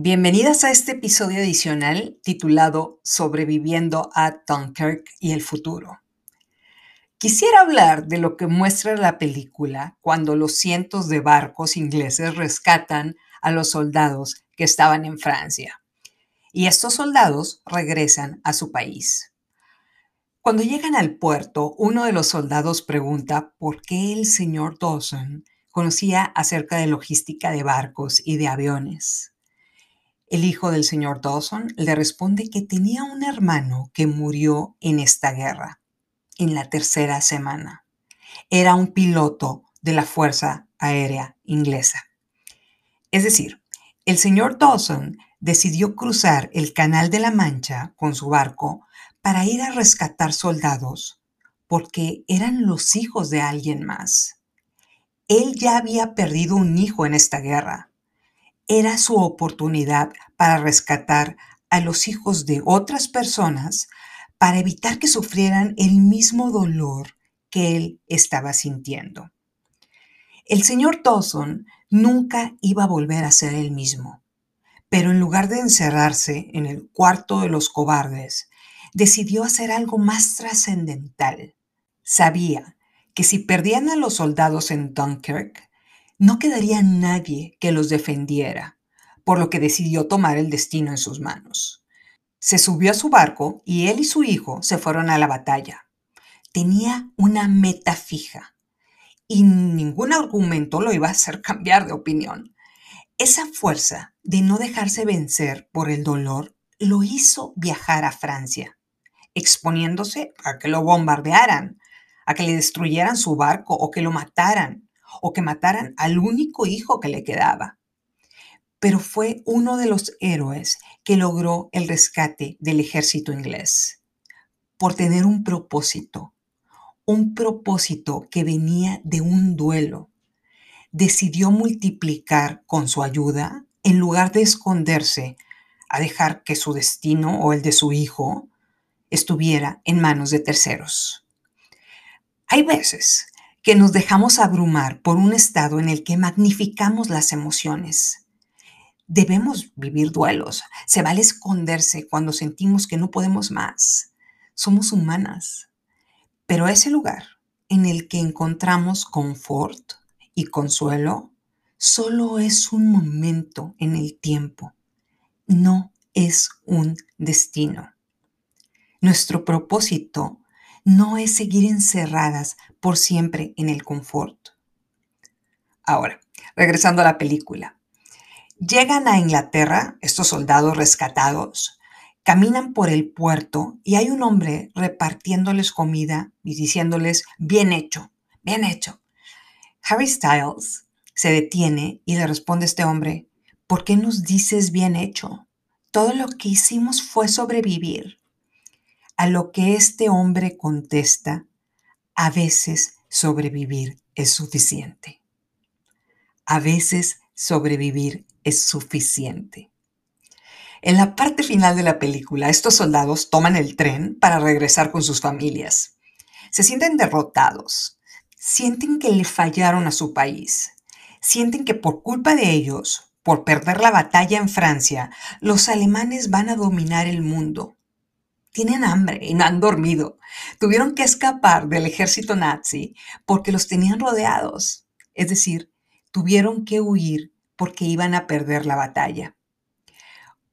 Bienvenidas a este episodio adicional titulado Sobreviviendo a Dunkirk y el futuro. Quisiera hablar de lo que muestra la película cuando los cientos de barcos ingleses rescatan a los soldados que estaban en Francia. Y estos soldados regresan a su país. Cuando llegan al puerto, uno de los soldados pregunta por qué el señor Dawson conocía acerca de logística de barcos y de aviones. El hijo del señor Dawson le responde que tenía un hermano que murió en esta guerra, en la tercera semana. Era un piloto de la Fuerza Aérea Inglesa. Es decir, el señor Dawson decidió cruzar el Canal de la Mancha con su barco para ir a rescatar soldados porque eran los hijos de alguien más. Él ya había perdido un hijo en esta guerra era su oportunidad para rescatar a los hijos de otras personas para evitar que sufrieran el mismo dolor que él estaba sintiendo. El señor Dawson nunca iba a volver a ser el mismo, pero en lugar de encerrarse en el cuarto de los cobardes, decidió hacer algo más trascendental. Sabía que si perdían a los soldados en Dunkirk, no quedaría nadie que los defendiera, por lo que decidió tomar el destino en sus manos. Se subió a su barco y él y su hijo se fueron a la batalla. Tenía una meta fija y ningún argumento lo iba a hacer cambiar de opinión. Esa fuerza de no dejarse vencer por el dolor lo hizo viajar a Francia, exponiéndose a que lo bombardearan, a que le destruyeran su barco o que lo mataran o que mataran al único hijo que le quedaba. Pero fue uno de los héroes que logró el rescate del ejército inglés por tener un propósito, un propósito que venía de un duelo. Decidió multiplicar con su ayuda en lugar de esconderse a dejar que su destino o el de su hijo estuviera en manos de terceros. Hay veces que nos dejamos abrumar por un estado en el que magnificamos las emociones. Debemos vivir duelos. Se vale esconderse cuando sentimos que no podemos más. Somos humanas. Pero ese lugar en el que encontramos confort y consuelo solo es un momento en el tiempo. No es un destino. Nuestro propósito no es seguir encerradas por siempre en el confort. Ahora, regresando a la película. Llegan a Inglaterra estos soldados rescatados, caminan por el puerto y hay un hombre repartiéndoles comida y diciéndoles, bien hecho, bien hecho. Harry Styles se detiene y le responde a este hombre, ¿por qué nos dices bien hecho? Todo lo que hicimos fue sobrevivir. A lo que este hombre contesta, a veces sobrevivir es suficiente. A veces sobrevivir es suficiente. En la parte final de la película, estos soldados toman el tren para regresar con sus familias. Se sienten derrotados, sienten que le fallaron a su país, sienten que por culpa de ellos, por perder la batalla en Francia, los alemanes van a dominar el mundo tienen hambre y no han dormido. Tuvieron que escapar del ejército nazi porque los tenían rodeados. Es decir, tuvieron que huir porque iban a perder la batalla.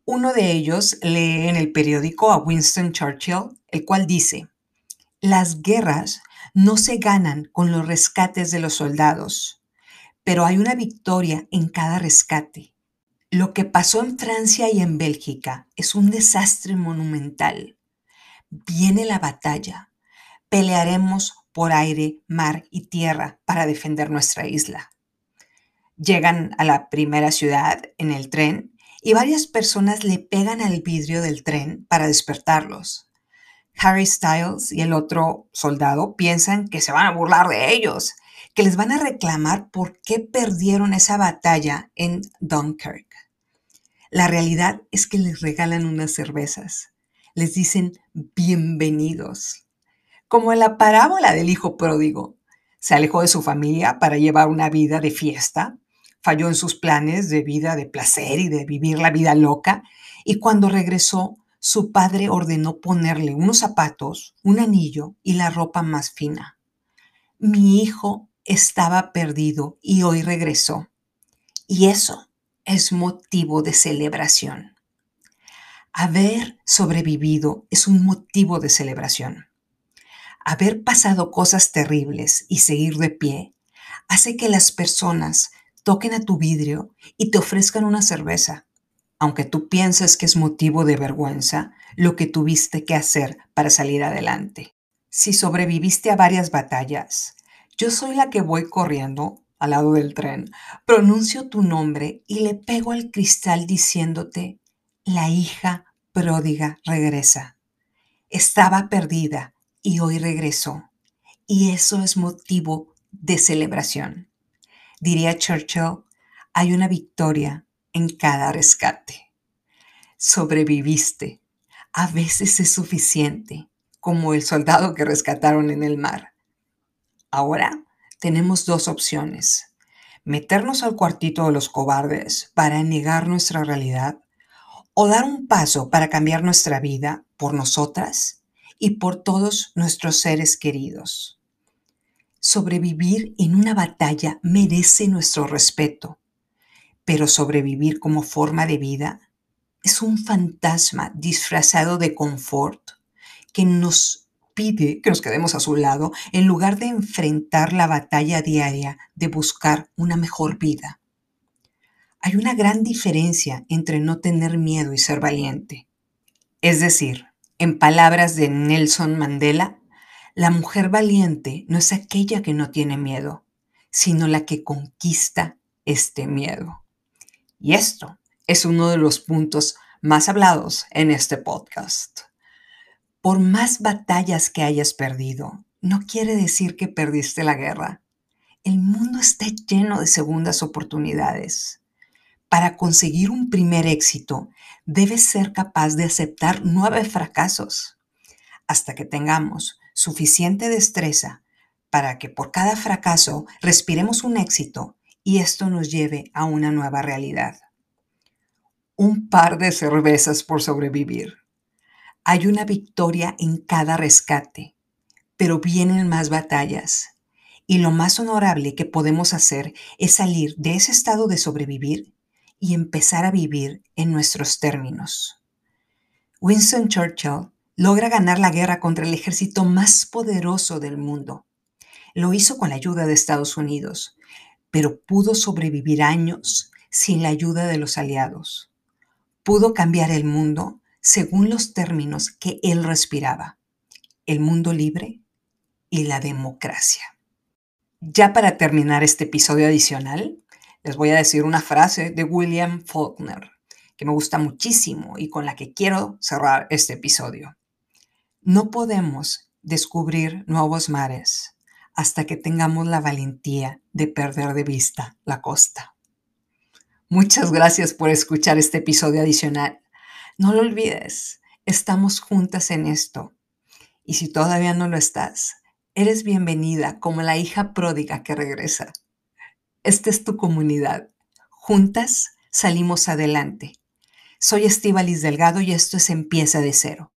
Uno de ellos lee en el periódico a Winston Churchill, el cual dice, las guerras no se ganan con los rescates de los soldados, pero hay una victoria en cada rescate. Lo que pasó en Francia y en Bélgica es un desastre monumental viene la batalla. Pelearemos por aire, mar y tierra para defender nuestra isla. Llegan a la primera ciudad en el tren y varias personas le pegan al vidrio del tren para despertarlos. Harry Styles y el otro soldado piensan que se van a burlar de ellos, que les van a reclamar por qué perdieron esa batalla en Dunkirk. La realidad es que les regalan unas cervezas les dicen bienvenidos. Como en la parábola del hijo pródigo, se alejó de su familia para llevar una vida de fiesta, falló en sus planes de vida, de placer y de vivir la vida loca, y cuando regresó, su padre ordenó ponerle unos zapatos, un anillo y la ropa más fina. Mi hijo estaba perdido y hoy regresó. Y eso es motivo de celebración. Haber sobrevivido es un motivo de celebración. Haber pasado cosas terribles y seguir de pie hace que las personas toquen a tu vidrio y te ofrezcan una cerveza, aunque tú pienses que es motivo de vergüenza lo que tuviste que hacer para salir adelante. Si sobreviviste a varias batallas, yo soy la que voy corriendo al lado del tren, pronuncio tu nombre y le pego al cristal diciéndote, la hija pródiga regresa. Estaba perdida y hoy regresó. Y eso es motivo de celebración. Diría Churchill, hay una victoria en cada rescate. Sobreviviste. A veces es suficiente, como el soldado que rescataron en el mar. Ahora tenemos dos opciones. Meternos al cuartito de los cobardes para negar nuestra realidad o dar un paso para cambiar nuestra vida por nosotras y por todos nuestros seres queridos. Sobrevivir en una batalla merece nuestro respeto, pero sobrevivir como forma de vida es un fantasma disfrazado de confort que nos pide que nos quedemos a su lado en lugar de enfrentar la batalla diaria de buscar una mejor vida. Hay una gran diferencia entre no tener miedo y ser valiente. Es decir, en palabras de Nelson Mandela, la mujer valiente no es aquella que no tiene miedo, sino la que conquista este miedo. Y esto es uno de los puntos más hablados en este podcast. Por más batallas que hayas perdido, no quiere decir que perdiste la guerra. El mundo está lleno de segundas oportunidades. Para conseguir un primer éxito, debes ser capaz de aceptar nueve fracasos hasta que tengamos suficiente destreza para que por cada fracaso respiremos un éxito y esto nos lleve a una nueva realidad. Un par de cervezas por sobrevivir. Hay una victoria en cada rescate, pero vienen más batallas. Y lo más honorable que podemos hacer es salir de ese estado de sobrevivir y empezar a vivir en nuestros términos. Winston Churchill logra ganar la guerra contra el ejército más poderoso del mundo. Lo hizo con la ayuda de Estados Unidos, pero pudo sobrevivir años sin la ayuda de los aliados. Pudo cambiar el mundo según los términos que él respiraba, el mundo libre y la democracia. Ya para terminar este episodio adicional, les voy a decir una frase de William Faulkner que me gusta muchísimo y con la que quiero cerrar este episodio. No podemos descubrir nuevos mares hasta que tengamos la valentía de perder de vista la costa. Muchas gracias por escuchar este episodio adicional. No lo olvides, estamos juntas en esto. Y si todavía no lo estás, eres bienvenida como la hija pródiga que regresa. Esta es tu comunidad. Juntas salimos adelante. Soy Estivalis Delgado y esto es Empieza de Cero.